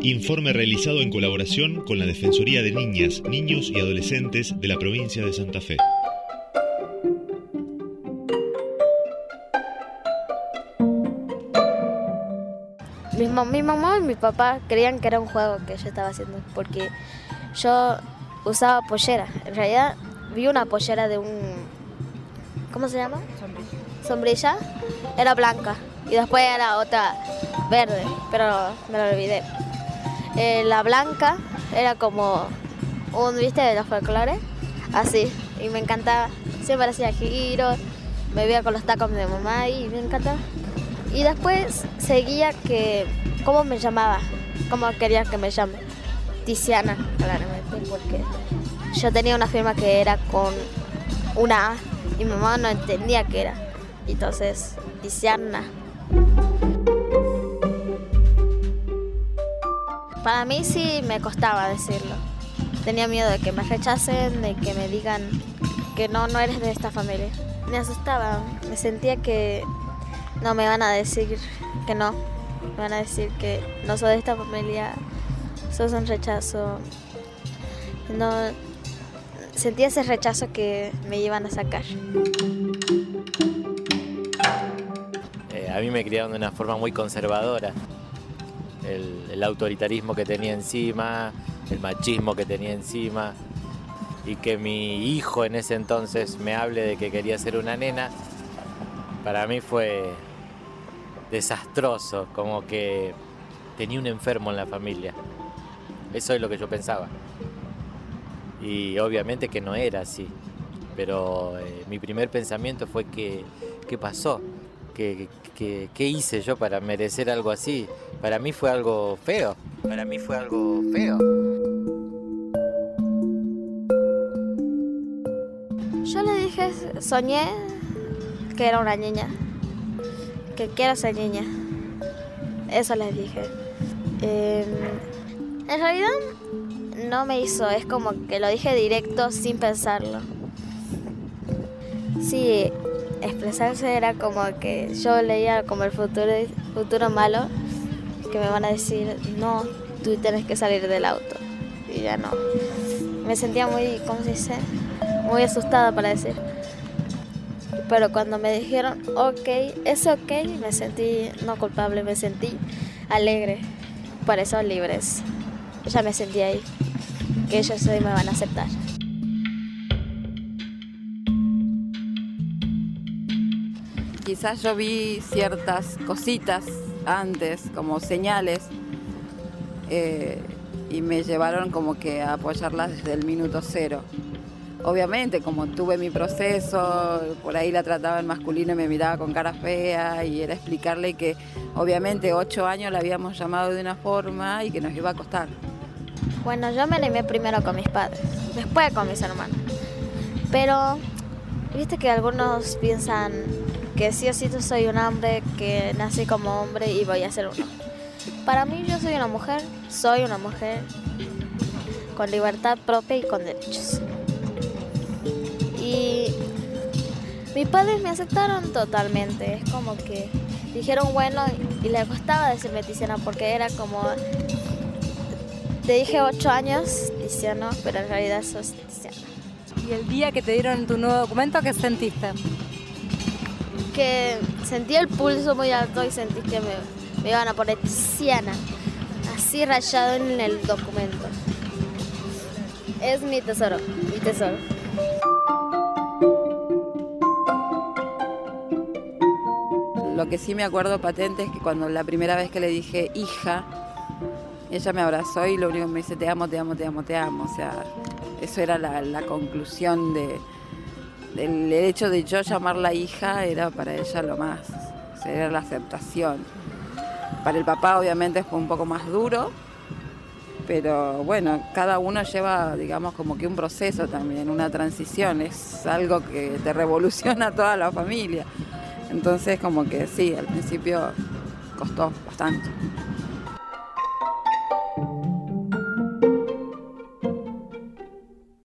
Informe realizado en colaboración con la Defensoría de Niñas, Niños y Adolescentes de la provincia de Santa Fe. Mi, mamá y mi papá creían que era un juego que yo estaba haciendo porque yo usaba pollera. En realidad vi una pollera de un... ¿Cómo se llama? Sombrilla. Sombrilla. Era blanca y después era otra verde, pero me lo olvidé. Eh, la blanca era como un, ¿viste? De los folclores, así, y me encantaba. Siempre hacía giros, me veía con los tacos de mamá y me encantaba. Y después seguía que, ¿cómo me llamaba? ¿Cómo quería que me llame? Tiziana, claramente, porque yo tenía una firma que era con una A y mi mamá no entendía qué era. Entonces, Tiziana. Para mí sí me costaba decirlo. Tenía miedo de que me rechacen, de que me digan que no, no eres de esta familia. Me asustaba, me sentía que no me van a decir que no. Me van a decir que no soy de esta familia, sos un rechazo. No sentía ese rechazo que me iban a sacar. Eh, a mí me criaron de una forma muy conservadora. El, autoritarismo que tenía encima, el machismo que tenía encima, y que mi hijo en ese entonces me hable de que quería ser una nena, para mí fue desastroso, como que tenía un enfermo en la familia. Eso es lo que yo pensaba. Y obviamente que no era así. Pero eh, mi primer pensamiento fue ¿qué pasó? ¿Qué, qué, qué hice yo para merecer algo así? Para mí fue algo feo. Para mí fue algo feo. Yo le dije, soñé que era una niña que quiero ser niña. Eso les dije. Eh, en realidad no me hizo, es como que lo dije directo sin pensarlo. Sí, expresarse era como que yo leía como el futuro, futuro malo, que me van a decir, no, tú tienes que salir del auto. Y ya no. Me sentía muy, ¿cómo se dice? Muy asustada para decir. Pero cuando me dijeron, ok, es ok, me sentí no culpable, me sentí alegre. Por eso libres. Ya me sentí ahí, que ellos hoy me van a aceptar. Quizás yo vi ciertas cositas antes, como señales, eh, y me llevaron como que a apoyarlas desde el minuto cero obviamente, como tuve mi proceso, por ahí la trataba en masculino y me miraba con cara fea y era explicarle que obviamente ocho años la habíamos llamado de una forma y que nos iba a costar. Bueno, yo me animé primero con mis padres, después con mis hermanos. Pero, viste que algunos piensan que sí o sí yo soy un hombre, que nací como hombre y voy a ser uno. Para mí yo soy una mujer, soy una mujer con libertad propia y con derechos. Y mis padres me aceptaron totalmente. Es como que dijeron bueno y le costaba decirme Tiziana porque era como. Te dije ocho años, Tiziano, pero en realidad sos Tiziana. ¿Y el día que te dieron tu nuevo documento, qué sentiste? Que sentí el pulso muy alto y sentí que me, iban a poner Tiziana, así rayado en el documento. Es mi tesoro, mi tesoro. Lo que sí me acuerdo patente es que cuando la primera vez que le dije hija, ella me abrazó y lo único que me dice te amo, te amo, te amo, te amo. O sea, eso era la, conclusión de, del hecho de yo llamarla hija era para ella lo más, era la aceptación. Para el papá obviamente fue un poco más duro, pero bueno, cada uno lleva, digamos, como que un proceso también, una transición, es algo que te revoluciona toda la familia. Entonces como que sí, al principio costó bastante.